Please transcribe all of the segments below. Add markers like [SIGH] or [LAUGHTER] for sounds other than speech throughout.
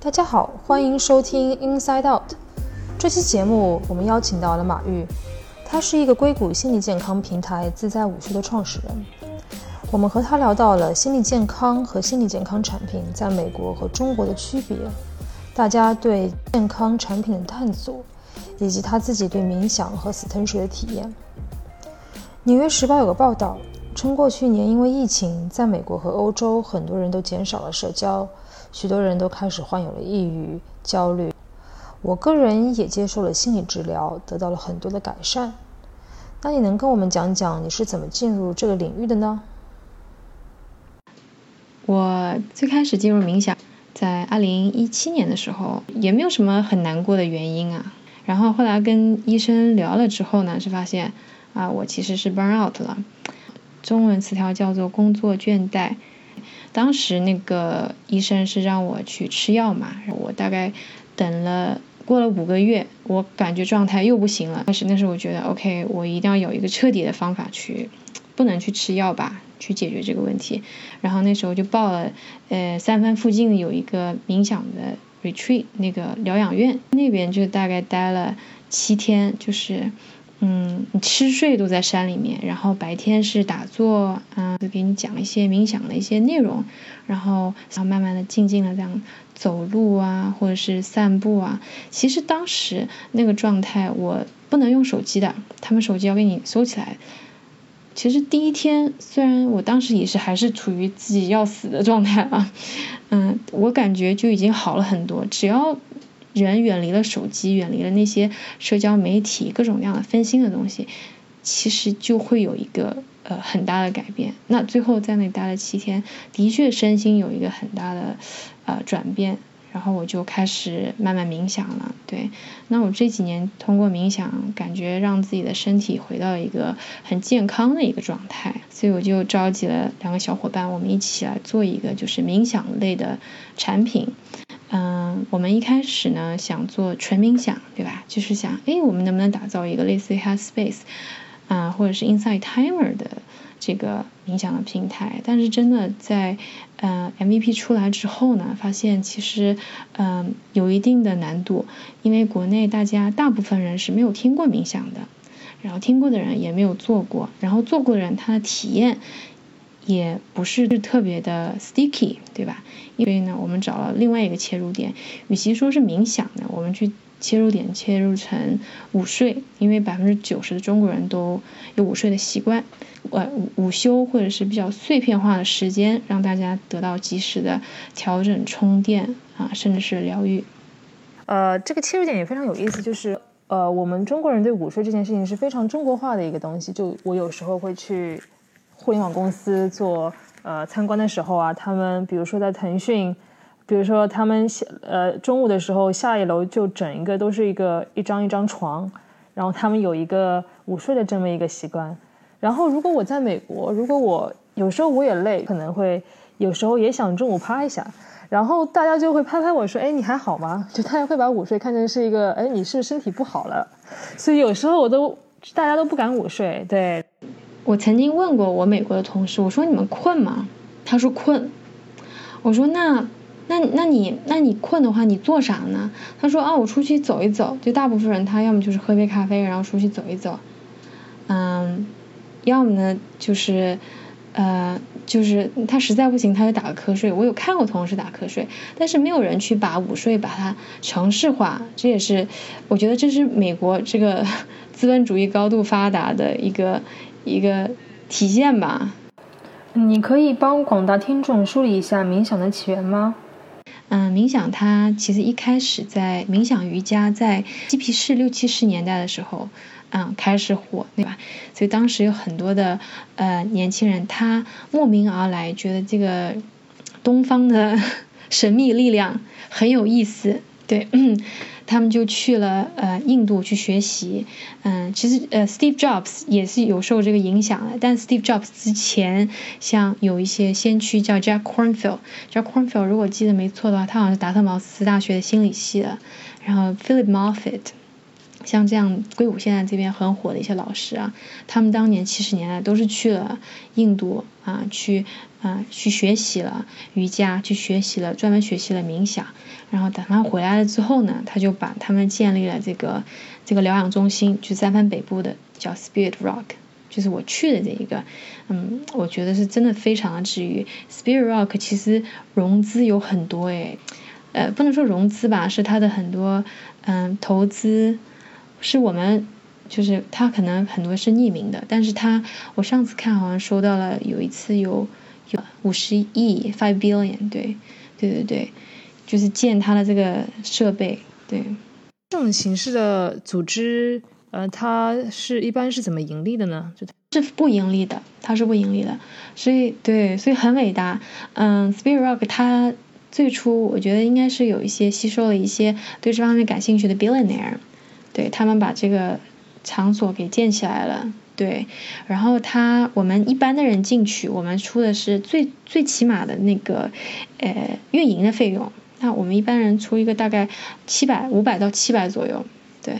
大家好，欢迎收听 Inside Out。这期节目我们邀请到了马玉，他是一个硅谷心理健康平台自在午休的创始人。我们和他聊到了心理健康和心理健康产品在美国和中国的区别，大家对健康产品的探索，以及他自己对冥想和死藤水的体验。纽约时报有个报道称，过去年因为疫情，在美国和欧洲，很多人都减少了社交。许多人都开始患有了抑郁、焦虑。我个人也接受了心理治疗，得到了很多的改善。那你能跟我们讲讲你是怎么进入这个领域的呢？我最开始进入冥想，在二零一七年的时候，也没有什么很难过的原因啊。然后后来跟医生聊了之后呢，是发现啊，我其实是 burn out 了，中文词条叫做工作倦怠。当时那个医生是让我去吃药嘛，我大概等了过了五个月，我感觉状态又不行了。但是那时候我觉得，OK，我一定要有一个彻底的方法去，不能去吃药吧，去解决这个问题。然后那时候就报了，呃，三藩附近有一个冥想的 retreat 那个疗养院，那边就大概待了七天，就是。嗯，你吃睡都在山里面，然后白天是打坐，嗯，就给你讲一些冥想的一些内容，然后然后慢慢的静静的这样走路啊，或者是散步啊。其实当时那个状态，我不能用手机的，他们手机要给你收起来。其实第一天，虽然我当时也是还是处于自己要死的状态啊，嗯，我感觉就已经好了很多，只要。人远离了手机，远离了那些社交媒体各种各样的分心的东西，其实就会有一个呃很大的改变。那最后在那待了七天，的确身心有一个很大的呃转变。然后我就开始慢慢冥想了。对，那我这几年通过冥想，感觉让自己的身体回到一个很健康的一个状态。所以我就召集了两个小伙伴，我们一起来做一个就是冥想类的产品。嗯，我们一开始呢想做纯冥想，对吧？就是想，哎，我们能不能打造一个类似于 Headspace 啊，或者是 Inside Timer 的这个冥想的平台？但是真的在呃 MVP 出来之后呢，发现其实嗯有一定的难度，因为国内大家大部分人是没有听过冥想的，然后听过的人也没有做过，然后做过的人他的体验。也不是特别的 sticky，对吧？因为呢，我们找了另外一个切入点，与其说是冥想呢，我们去切入点切入成午睡，因为百分之九十的中国人都有午睡的习惯，呃，午午休或者是比较碎片化的时间，让大家得到及时的调整、充电啊，甚至是疗愈。呃，这个切入点也非常有意思，就是呃，我们中国人对午睡这件事情是非常中国化的一个东西，就我有时候会去。互联网公司做呃参观的时候啊，他们比如说在腾讯，比如说他们下呃中午的时候下一楼就整一个都是一个一张一张床，然后他们有一个午睡的这么一个习惯。然后如果我在美国，如果我有时候我也累，可能会有时候也想中午趴一下，然后大家就会拍拍我说：“哎，你还好吗？”就大家会把午睡看成是一个哎，你是身体不好了。所以有时候我都大家都不敢午睡，对。我曾经问过我美国的同事，我说你们困吗？他说困。我说那那那你那你困的话，你做啥呢？他说啊，我出去走一走。就大部分人他要么就是喝杯咖啡，然后出去走一走，嗯，要么呢就是呃就是他实在不行他就打个瞌睡。我有看过同事打瞌睡，但是没有人去把午睡把它城市化。这也是我觉得这是美国这个 [LAUGHS] 资本主义高度发达的一个。一个体现吧。你可以帮广大听众梳理一下冥想的起源吗？嗯，冥想它其实一开始在冥想瑜伽在嬉皮士六七十年代的时候，嗯，开始火，对吧？所以当时有很多的呃年轻人，他慕名而来，觉得这个东方的 [LAUGHS] 神秘力量很有意思，对。[CLEARS THROAT] 他们就去了呃印度去学习，嗯，其实呃 Steve Jobs 也是有受这个影响的，但 Steve Jobs 之前像有一些先驱叫 Jack Kornfield，Jack Kornfield 如果记得没错的话，他好像是达特茅斯大学的心理系的，然后 Philip Moffitt，像这样硅谷现在这边很火的一些老师啊，他们当年七十年代都是去了印度啊，去啊去学习了瑜伽，去学习了专门学习了冥想，然后等他回来了之后呢，他就把他们建立了这个这个疗养中心，就三藩北部的叫 Spirit Rock，就是我去的这一个，嗯，我觉得是真的非常的治愈。Spirit Rock 其实融资有很多诶，呃，不能说融资吧，是他的很多嗯投资。是我们，就是他可能很多是匿名的，但是他我上次看好像收到了有一次有有五十亿 five billion，对对对对，就是建他的这个设备，对。这种形式的组织，呃，它是一般是怎么盈利的呢？就是不盈利的，它是不盈利的，所以对，所以很伟大。嗯，Spirit Rock 它最初我觉得应该是有一些吸收了一些对这方面感兴趣的 billionaire。对他们把这个场所给建起来了，对，然后他我们一般的人进去，我们出的是最最起码的那个呃运营的费用，那我们一般人出一个大概七百五百到七百左右，对。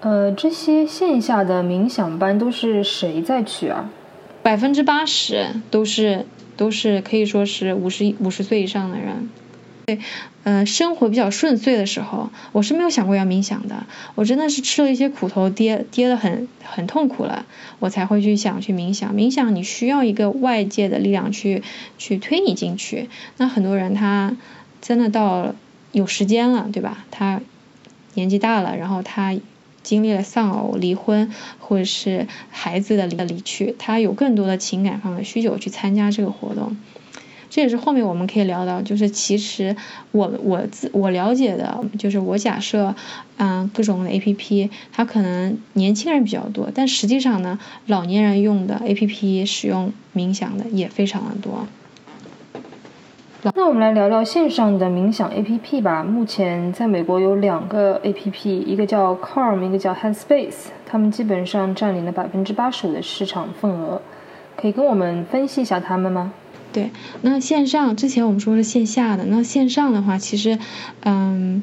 呃，这些线下的冥想班都是谁在去啊？百分之八十都是都是可以说是五十五十岁以上的人。对，呃，生活比较顺遂的时候，我是没有想过要冥想的。我真的是吃了一些苦头，跌跌的很很痛苦了，我才会去想去冥想。冥想你需要一个外界的力量去去推你进去。那很多人他真的到有时间了，对吧？他年纪大了，然后他经历了丧偶、离婚或者是孩子的离离去，他有更多的情感上的需求去参加这个活动。这也是后面我们可以聊到，就是其实我我自我了解的，就是我假设，嗯，各种的 A P P，它可能年轻人比较多，但实际上呢，老年人用的 A P P 使用冥想的也非常的多。那我们来聊聊线上的冥想 A P P 吧。目前在美国有两个 A P P，一个叫 Calm，一个叫 Headspace，他们基本上占领了百分之八十五的市场份额。可以跟我们分析一下他们吗？对，那线上之前我们说是线下的，那线上的话，其实，嗯，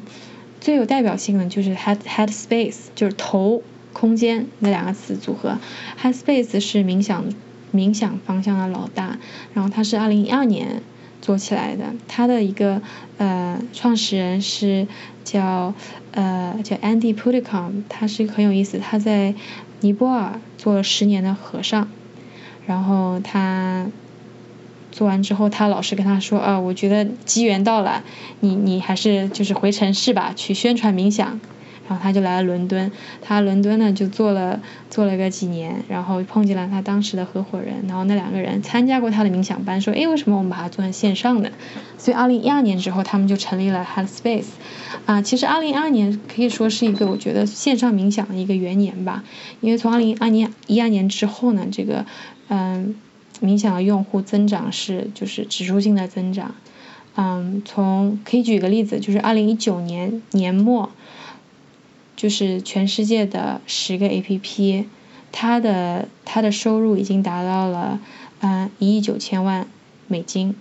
最有代表性的就是 head head space，就是头空间那两个词组合。head space 是冥想冥想方向的老大，然后它是二零一二年做起来的，它的一个呃创始人是叫呃叫 Andy puddicom 他是很有意思，他在尼泊尔做了十年的和尚，然后他。做完之后，他老师跟他说：“啊，我觉得机缘到了，你你还是就是回城市吧，去宣传冥想。”然后他就来了伦敦，他伦敦呢就做了做了个几年，然后碰见了他当时的合伙人，然后那两个人参加过他的冥想班，说：“哎，为什么我们把它做成线上的？”所以二零一二年之后，他们就成立了 Headspace。啊，其实二零一二年可以说是一个我觉得线上冥想的一个元年吧，因为从二零二年一二年之后呢，这个嗯。冥想的用户增长是就是指数性的增长，嗯，从可以举个例子，就是二零一九年年末，就是全世界的十个 A P P，它的它的收入已经达到了嗯一亿九千万美金，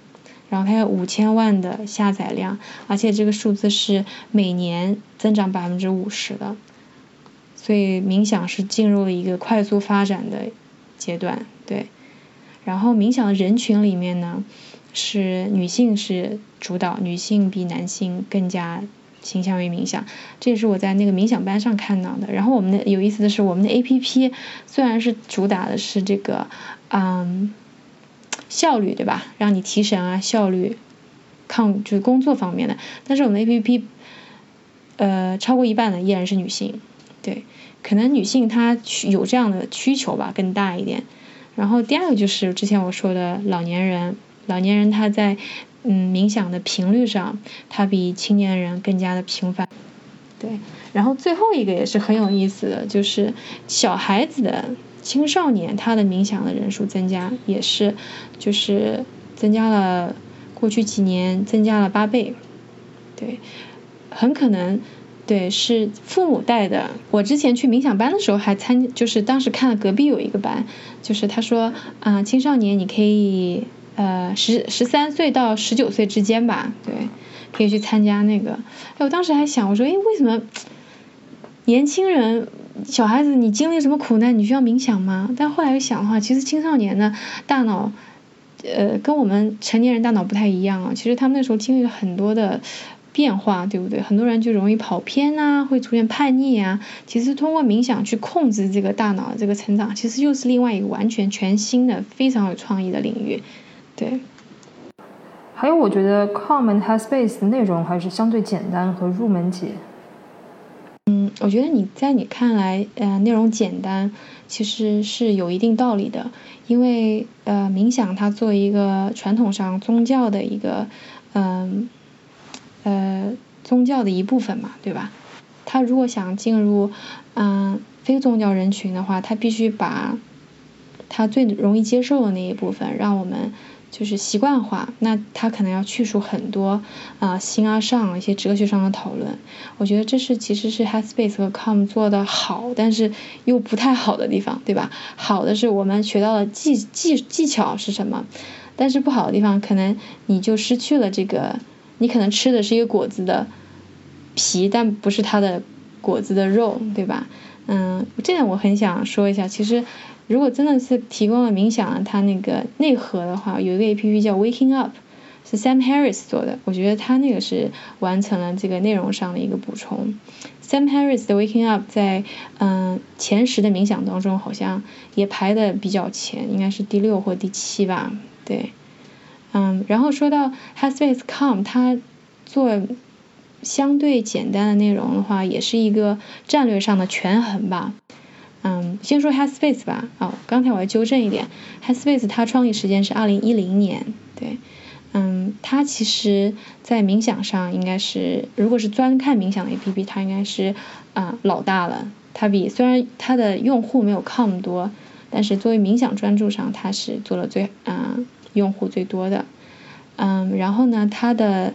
然后它有五千万的下载量，而且这个数字是每年增长百分之五十的，所以冥想是进入了一个快速发展的阶段，对。然后冥想的人群里面呢，是女性是主导，女性比男性更加倾向于冥想，这也是我在那个冥想班上看到的。然后我们的有意思的是，我们的 A P P 虽然是主打的是这个嗯效率对吧，让你提神啊效率抗就是工作方面的，但是我们 A P P 呃超过一半的依然是女性，对，可能女性她有这样的需求吧更大一点。然后第二个就是之前我说的老年人，老年人他在嗯冥想的频率上，他比青年人更加的频繁。对，然后最后一个也是很有意思的，就是小孩子的青少年他的冥想的人数增加，也是就是增加了过去几年增加了八倍。对，很可能。对，是父母带的。我之前去冥想班的时候还参，就是当时看了隔壁有一个班，就是他说啊，青少年你可以呃十十三岁到十九岁之间吧，对，可以去参加那个。哎，我当时还想，我说，哎，为什么年轻人、小孩子，你经历什么苦难，你需要冥想吗？但后来又想的话，其实青少年的大脑，呃，跟我们成年人大脑不太一样啊。其实他们那时候经历了很多的变化，对不对？很多人就容易跑偏啊，会出现叛逆啊。其实通过冥想去控制这个大脑这个成长，其实又是另外一个完全全新的、非常有创意的领域，对。还有，我觉得 Calm and Headspace 的内容还是相对简单和入门级。嗯，我觉得你在你看来，呃，内容简单，其实是有一定道理的。因为呃，冥想它作为一个传统上宗教的一个，嗯，呃，呃宗教的一部分嘛，对吧？他如果想进入嗯非宗教人群的话，他必须把他最容易接受的那一部分，让我们。就是习惯化，那他可能要去除很多啊形而上一些哲学上的讨论。我觉得这是其实是 Headspace 和 Calm 做的好，但是又不太好的地方，对吧？好的是我们学到了技技技巧是什么，但是不好的地方可能你就失去了这个，你可能吃的是一个果子的皮，但不是它的果子的肉，对吧？嗯，这点我很想说一下，其实。如果真的是提供了冥想它那个内核的话，有一个 A P P 叫 Waking Up，是 Sam Harris 做的，我觉得他那个是完成了这个内容上的一个补充。Sam Harris 的 Waking Up 在嗯前十的冥想当中好像也排的比较前，应该是第六或第七吧，对，嗯，然后说到 Headspace.com，它做相对简单的内容的话，也是一个战略上的权衡吧。嗯，先说 Headspace 吧。哦，刚才我要纠正一点，Headspace 它创立时间是二零一零年。对，嗯，它其实在冥想上应该是，如果是专看冥想的 APP，它应该是啊老大了。它比虽然它的用户没有 Calm 多，但是作为冥想专注上，它是做了最嗯用户最多的。嗯，然后呢，它的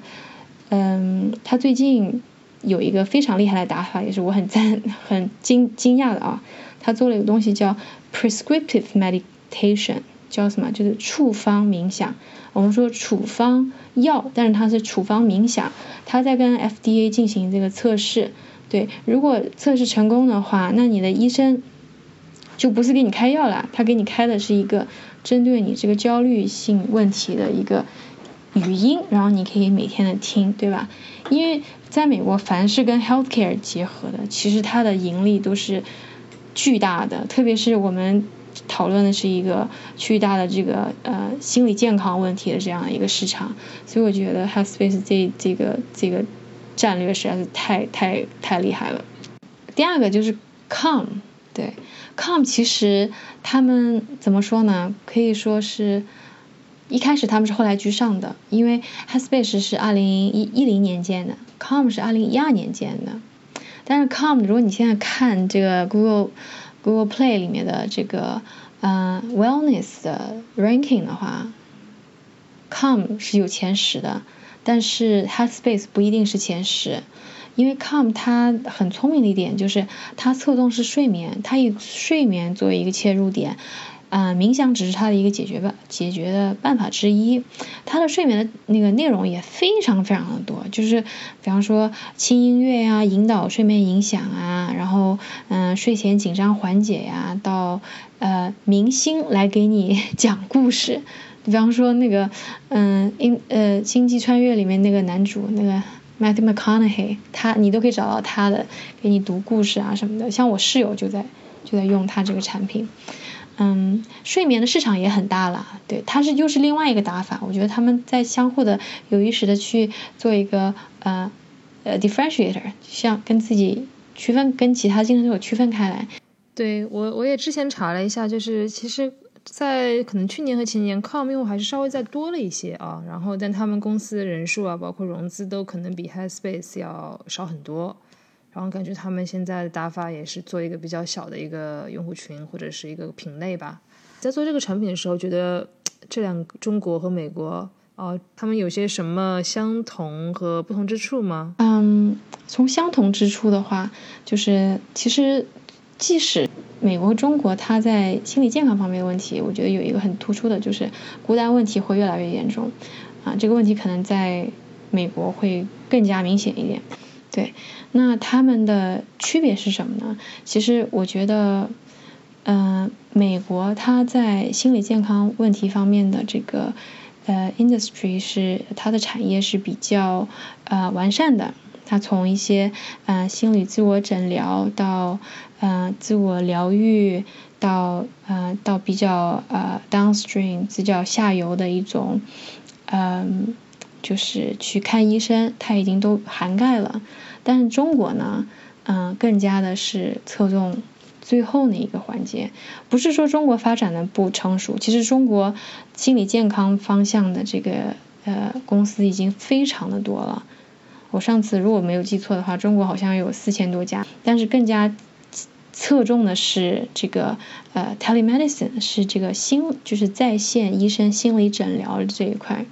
嗯，它最近有一个非常厉害的打法，也是我很赞很惊惊讶的啊。他做了一个东西叫 prescriptive meditation，叫什么？就是处方冥想。我们说处方药，但是它是处方冥想。他在跟 FDA 进行这个测试。对，如果测试成功的话，那你的医生就不是给你开药了，他给你开的是一个针对你这个焦虑性问题的一个语音，然后你可以每天的听，对吧？因为在美国，凡是跟 healthcare 结合的，其实它的盈利都是。巨大的，特别是我们讨论的是一个巨大的这个呃心理健康问题的这样一个市场，所以我觉得 health space 这这个这个战略实在是太太太厉害了。第二个就是 come 对 com 其实他们怎么说呢？可以说是一开始他们是后来居上的，因为 haspace 是二零一一零年建的，com 是二零一二年建的。但是 com，如果你现在看这个 Google Google Play 里面的这个呃 Wellness 的 Ranking 的话，com 是有前十的，但是 haspace 不一定是前十，因为 Calm 它很聪明的一点就是它侧重是睡眠，它以睡眠作为一个切入点。啊，冥想只是它的一个解决办解决的办法之一。它的睡眠的那个内容也非常非常的多，就是比方说轻音乐呀，引导睡眠影响啊，然后嗯睡前紧张缓解呀，到呃明星来给你 [LAUGHS] 讲故事，比方说那个嗯英呃星际穿越里面那个男主那个 Matthew McConaughey，他你都可以找到他的给你读故事啊什么的。像我室友就在就在用他这个产品。嗯，睡眠的市场也很大了，对，它是又是另外一个打法，我觉得他们在相互的有意识的去做一个呃呃 differentiator，像跟自己区分，跟其他竞争对手区分开来。对我我也之前查了一下，就是其实，在可能去年和前年，Com 用户还是稍微再多了一些啊，然后但他们公司的人数啊，包括融资都可能比 Headspace 要少很多。然后感觉他们现在的打法也是做一个比较小的一个用户群或者是一个品类吧。在做这个产品的时候，觉得这两中国和美国哦，他们有些什么相同和不同之处吗？嗯，从相同之处的话，就是其实即使美国、中国，它在心理健康方面的问题，我觉得有一个很突出的，就是孤单问题会越来越严重。啊，这个问题可能在美国会更加明显一点。对，那他们的区别是什么呢？其实我觉得，嗯，美国它在心理健康问题方面的这个呃 industry 是它的产业是比较呃完善的。他从一些呃心理自我诊疗到呃自我疗愈到呃到比较呃 downstream 比较下游的一种嗯。就是去看医生，它已经都涵盖了。但是中国呢，嗯，更加的是侧重最后那一个环节。不是说中国发展的不成熟，其实中国心理健康方向的这个呃公司已经非常的多了。我上次如果没有记错的话，中国好像有四千多家。但是更加侧重的是这个呃 telemedicine，是这个心就是在线医生心理诊疗这一块。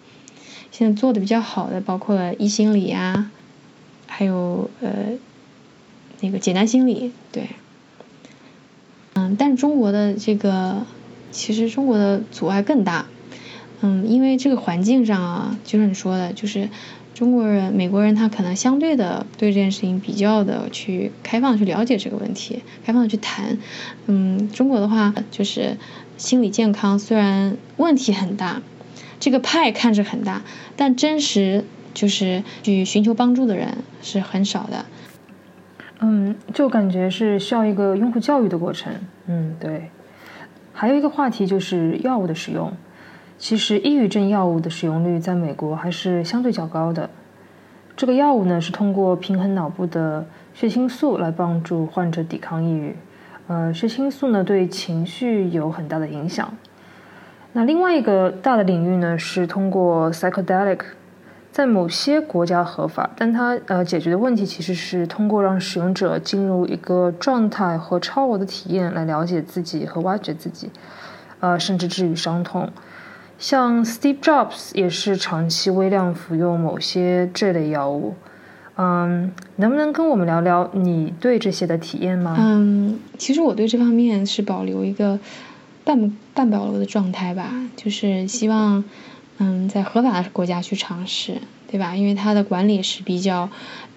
现在做的比较好的包括医心理呀，还有呃那个简单心理，对，嗯，但是中国的这个其实中国的阻碍更大，嗯，因为这个环境上啊，就是你说的，就是中国人、美国人他可能相对的对这件事情比较的去开放去了解这个问题，开放的去谈，嗯，中国的话就是心理健康虽然问题很大。这个派看着很大，但真实就是去寻求帮助的人是很少的。嗯，就感觉是需要一个用户教育的过程。嗯，对。还有一个话题就是药物的使用。其实抑郁症药物的使用率在美国还是相对较高的。这个药物呢是通过平衡脑部的血清素来帮助患者抵抗抑郁。呃，血清素呢对情绪有很大的影响。那另外一个大的领域呢，是通过 psychedelic，在某些国家合法，但它呃解决的问题其实是通过让使用者进入一个状态和超我的体验来了解自己和挖掘自己，呃，甚至治愈伤痛。像 Steve Jobs 也是长期微量服用某些这类药物。嗯，能不能跟我们聊聊你对这些的体验吗？嗯，其实我对这方面是保留一个。半半保留的状态吧，就是希望，嗯，在合法的国家去尝试，对吧？因为它的管理是比较，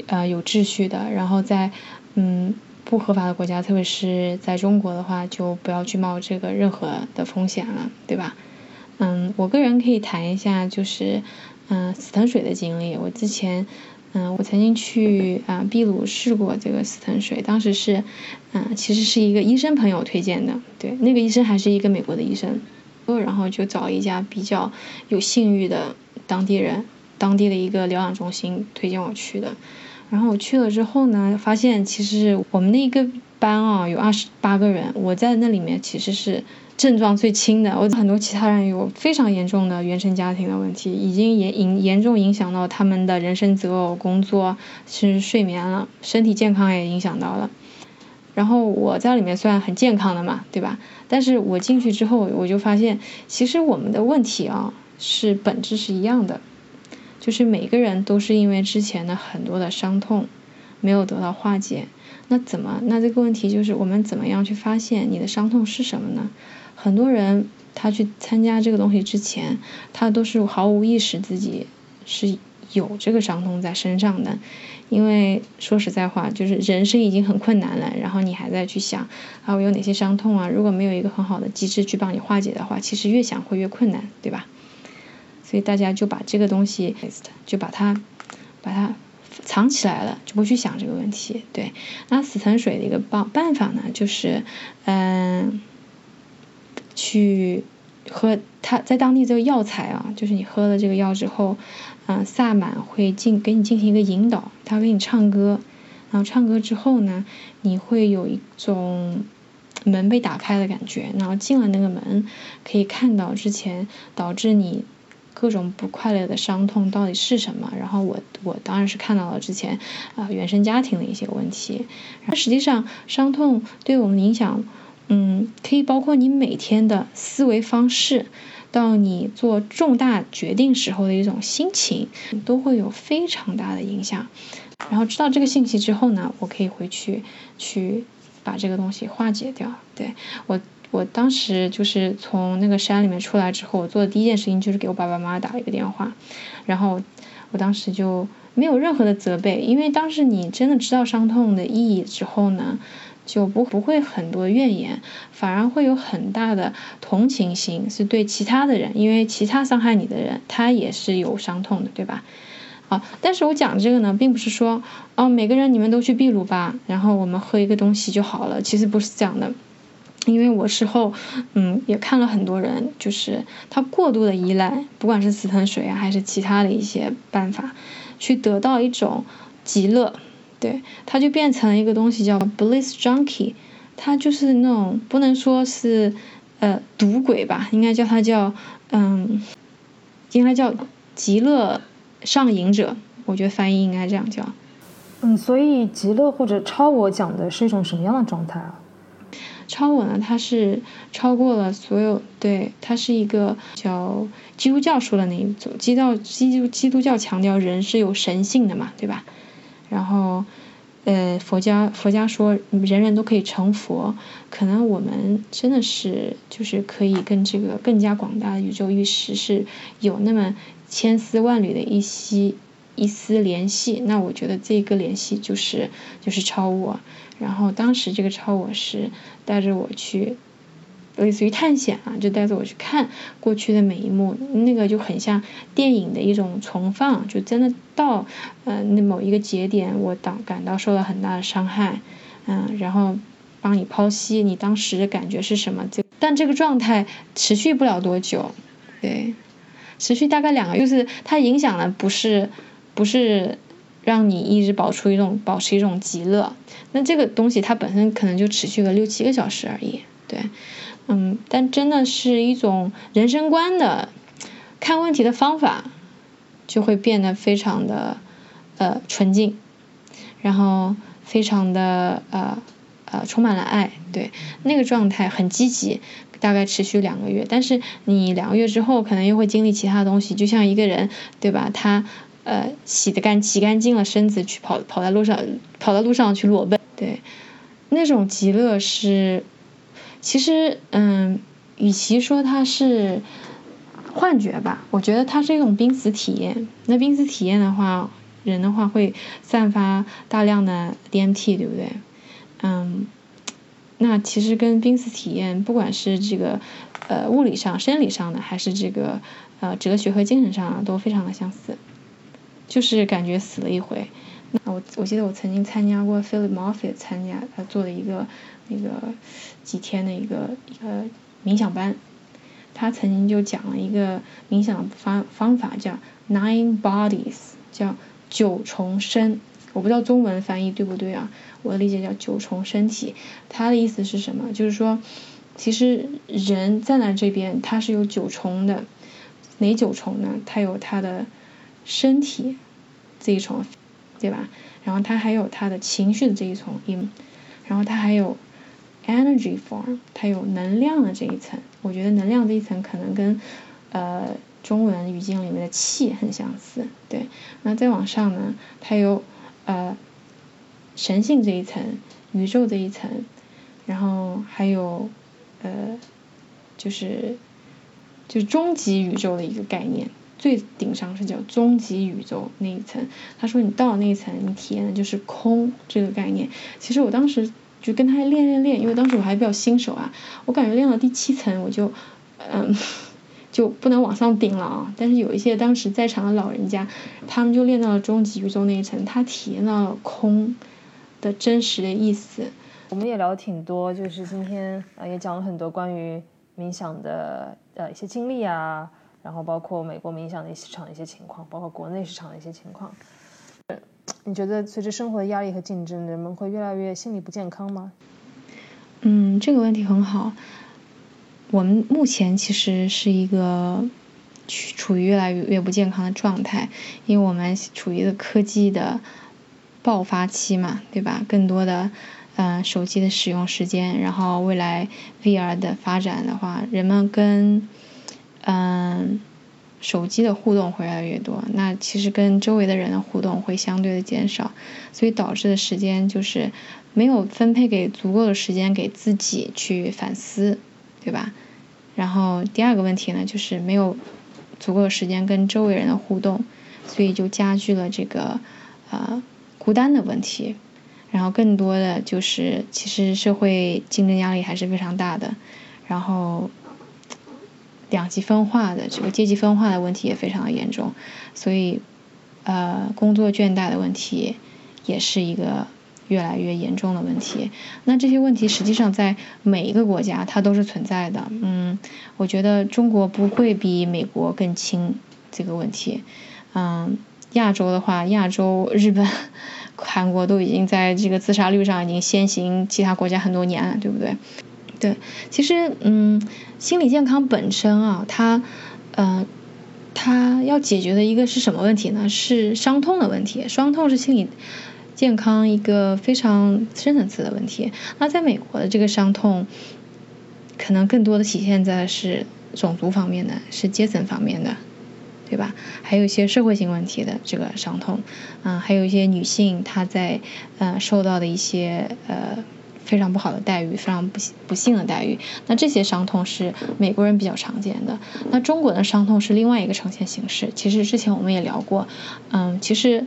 呃，有秩序的。然后在，嗯，不合法的国家，特别是在中国的话，就不要去冒这个任何的风险了，对吧？嗯，我个人可以谈一下，就是，嗯，死藤水的经历。我之前。嗯，我曾经去啊秘鲁试过这个死藤水，当时是，嗯，其实是一个医生朋友推荐的，对，那个医生还是一个美国的医生，然后就找一家比较有信誉的当地人，当地的一个疗养中心推荐我去的，然后我去了之后呢，发现其实我们那个班啊有二十八个人，我在那里面其实是。症状最轻的，我很多其他人有非常严重的原生家庭的问题，已经严严严重影响到他们的人生择偶、工作，甚至睡眠了，身体健康也影响到了。然后我在里面算很健康的嘛，对吧？但是我进去之后，我就发现，其实我们的问题啊，是本质是一样的，就是每个人都是因为之前的很多的伤痛没有得到化解。那怎么？那这个问题就是我们怎么样去发现你的伤痛是什么呢？很多人他去参加这个东西之前，他都是毫无意识自己是有这个伤痛在身上的，因为说实在话，就是人生已经很困难了，然后你还在去想啊我有哪些伤痛啊，如果没有一个很好的机制去帮你化解的话，其实越想会越困难，对吧？所以大家就把这个东西就把它把它藏起来了，就不去想这个问题。对，那死藤水的一个办办法呢，就是嗯。去喝，他在当地这个药材啊，就是你喝了这个药之后，嗯，萨满会进给你进行一个引导，他给你唱歌，然后唱歌之后呢，你会有一种门被打开的感觉，然后进了那个门，可以看到之前导致你各种不快乐的伤痛到底是什么。然后我我当然是看到了之前啊原生家庭的一些问题，而实际上伤痛对我们影响。嗯，可以包括你每天的思维方式，到你做重大决定时候的一种心情，都会有非常大的影响。然后知道这个信息之后呢，我可以回去去把这个东西化解掉。对我，我当时就是从那个山里面出来之后，我做的第一件事情就是给我爸爸妈妈打了一个电话，然后我当时就。没有任何的责备，因为当时你真的知道伤痛的意义之后呢，就不不会很多怨言，反而会有很大的同情心，是对其他的人，因为其他伤害你的人，他也是有伤痛的，对吧？啊，但是我讲这个呢，并不是说，哦，每个人你们都去秘鲁吧，然后我们喝一个东西就好了，其实不是这样的。因为我事后，嗯，也看了很多人，就是他过度的依赖，不管是死藤水啊，还是其他的一些办法，去得到一种极乐，对，它就变成了一个东西叫 bliss junkie，它就是那种不能说是呃赌鬼吧，应该叫它叫嗯，应该叫极乐上瘾者，我觉得翻译应该这样叫。嗯，所以极乐或者超我讲的是一种什么样的状态啊？超我呢，它是超过了所有，对，它是一个叫基督教说的那一种，基督基督基督教强调人是有神性的嘛，对吧？然后，呃，佛家佛家说人人都可以成佛，可能我们真的是就是可以跟这个更加广大的宇宙意识是有那么千丝万缕的一丝一丝联系，那我觉得这个联系就是就是超我。然后当时这个超我是带着我去，类似于探险啊，就带着我去看过去的每一幕，那个就很像电影的一种重放，就真的到呃那某一个节点，我当感到受到很大的伤害，嗯，然后帮你剖析你当时的感觉是什么，这但这个状态持续不了多久，对，持续大概两个，就是它影响的不是不是。让你一直保持一种保持一种极乐，那这个东西它本身可能就持续个六七个小时而已，对，嗯，但真的是一种人生观的看问题的方法，就会变得非常的呃纯净，然后非常的呃呃充满了爱，对，那个状态很积极，大概持续两个月，但是你两个月之后可能又会经历其他东西，就像一个人，对吧？他。呃，洗的干洗干净了身子，去跑跑在路上，跑到路上去裸奔，对，那种极乐是，其实嗯，与其说它是幻觉吧，我觉得它是一种濒死体验。那濒死体验的话，人的话会散发大量的 DMT，对不对？嗯，那其实跟濒死体验，不管是这个呃物理上、生理上的，还是这个呃哲学和精神上，都非常的相似。就是感觉死了一回。那我我记得我曾经参加过 Philip Moffitt 参加他做的一个那个几天的一个一个冥想班，他曾经就讲了一个冥想方方法叫 Nine Bodies，叫九重身。我不知道中文翻译对不对啊？我的理解叫九重身体。他的意思是什么？就是说，其实人站在这边他是有九重的，哪九重呢？他有他的。身体这一重，对吧？然后他还有他的情绪的这一层，然后他还有 energy form，它有能量的这一层。我觉得能量这一层可能跟呃中文语境里面的气很相似，对。那再往上呢，它有呃神性这一层，宇宙这一层，然后还有呃就是就是终极宇宙的一个概念。最顶上是叫终极宇宙那一层，他说你到了那一层，你体验的就是空这个概念。其实我当时就跟他练练练，因为当时我还比较新手啊，我感觉练到第七层我就嗯 [LAUGHS] 就不能往上顶了啊。但是有一些当时在场的老人家，他们就练到了终极宇宙那一层，他体验到了空的真实的意思。我们也聊了挺多，就是今天啊也讲了很多关于冥想的呃一些经历啊。然后包括美国冥想的市场一些情况，包括国内市场的一些情况。你觉得随着生活的压力和竞争，人们会越来越心理不健康吗？嗯，这个问题很好。我们目前其实是一个处于越来越越不健康的状态，因为我们处于一个科技的爆发期嘛，对吧？更多的嗯手机的使用时间，然后未来 VR 的发展的话，人们跟嗯，手机的互动会越来越多，那其实跟周围的人的互动会相对的减少，所以导致的时间就是没有分配给足够的时间给自己去反思，对吧？然后第二个问题呢，就是没有足够的时间跟周围人的互动，所以就加剧了这个呃孤单的问题。然后更多的就是，其实社会竞争压力还是非常大的，然后两极分化的这个阶级分化的问题也非常的严重，所以呃工作倦怠的问题也是一个越来越严重的问题。那这些问题实际上在每一个国家它都是存在的，嗯，我觉得中国不会比美国更轻这个问题，嗯，亚洲的话，亚洲日本。[LAUGHS] 韩国都已经在这个自杀率上已经先行其他国家很多年了，对不对？对，其实嗯，心理健康本身啊，它呃，它要解决的一个是什么问题呢？是伤痛的问题。伤痛是心理健康一个非常深层次的问题。那在美国的这个伤痛，可能更多的体现在是种族方面的，是阶层方面的。对吧？还有一些社会性问题的这个伤痛，嗯，还有一些女性她在呃受到的一些呃非常不好的待遇，非常不不幸的待遇。那这些伤痛是美国人比较常见的。那中国的伤痛是另外一个呈现形式。其实之前我们也聊过，嗯，其实。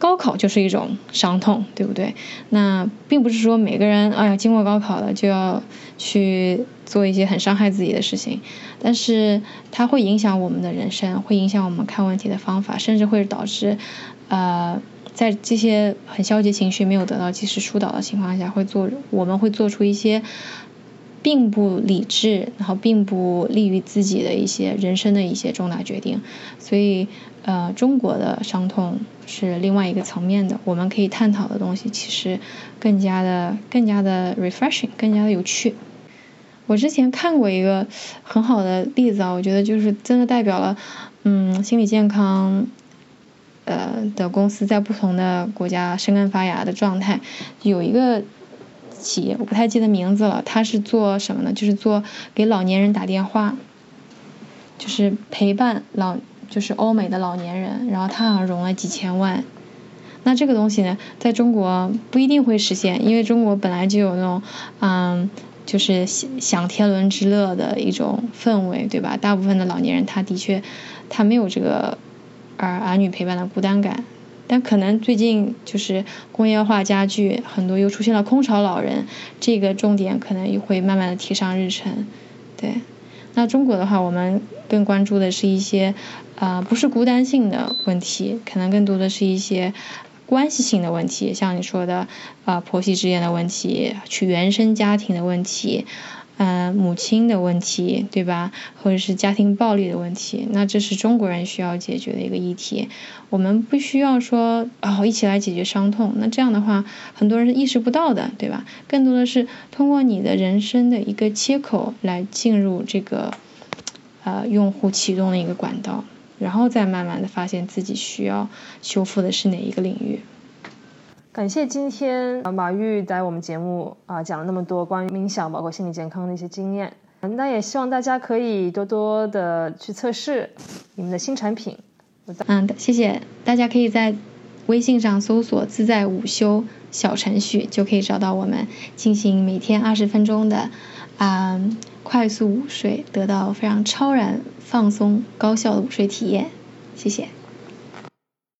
高考就是一种伤痛，对不对？那并不是说每个人，哎呀，经过高考了就要去做一些很伤害自己的事情，但是它会影响我们的人生，会影响我们看问题的方法，甚至会导致，呃，在这些很消极情绪没有得到及时疏导的情况下，会做我们会做出一些。并不理智，然后并不利于自己的一些人生的一些重大决定，所以呃，中国的伤痛是另外一个层面的，我们可以探讨的东西其实更加的更加的 refreshing，更加的有趣。我之前看过一个很好的例子啊，我觉得就是真的代表了嗯心理健康呃的公司在不同的国家生根发芽的状态，有一个。企业我不太记得名字了，他是做什么呢？就是做给老年人打电话，就是陪伴老，就是欧美的老年人，然后他好像融了几千万。那这个东西呢，在中国不一定会实现，因为中国本来就有那种嗯，就是享享天伦之乐的一种氛围，对吧？大部分的老年人他的确他没有这个儿儿女陪伴的孤单感。但可能最近就是工业化加剧，很多又出现了空巢老人，这个重点可能又会慢慢的提上日程。对，那中国的话，我们更关注的是一些啊不是孤单性的问题，可能更多的是一些关系性的问题，像你说的啊婆媳之间的问题，去原生家庭的问题。嗯，母亲的问题，对吧？或者是家庭暴力的问题，那这是中国人需要解决的一个议题。我们不需要说哦，一起来解决伤痛。那这样的话，很多人是意识不到的，对吧？更多的是通过你的人生的一个切口来进入这个呃用户启动的一个管道，然后再慢慢的发现自己需要修复的是哪一个领域。感谢今天马玉在我们节目啊讲了那么多关于冥想包括心理健康的一些经验，那也希望大家可以多多的去测试你们的新产品。嗯，谢谢，大家可以在微信上搜索“自在午休”小程序，就可以找到我们，进行每天二十分钟的啊快速午睡，得到非常超然、放松、高效的午睡体验。谢谢。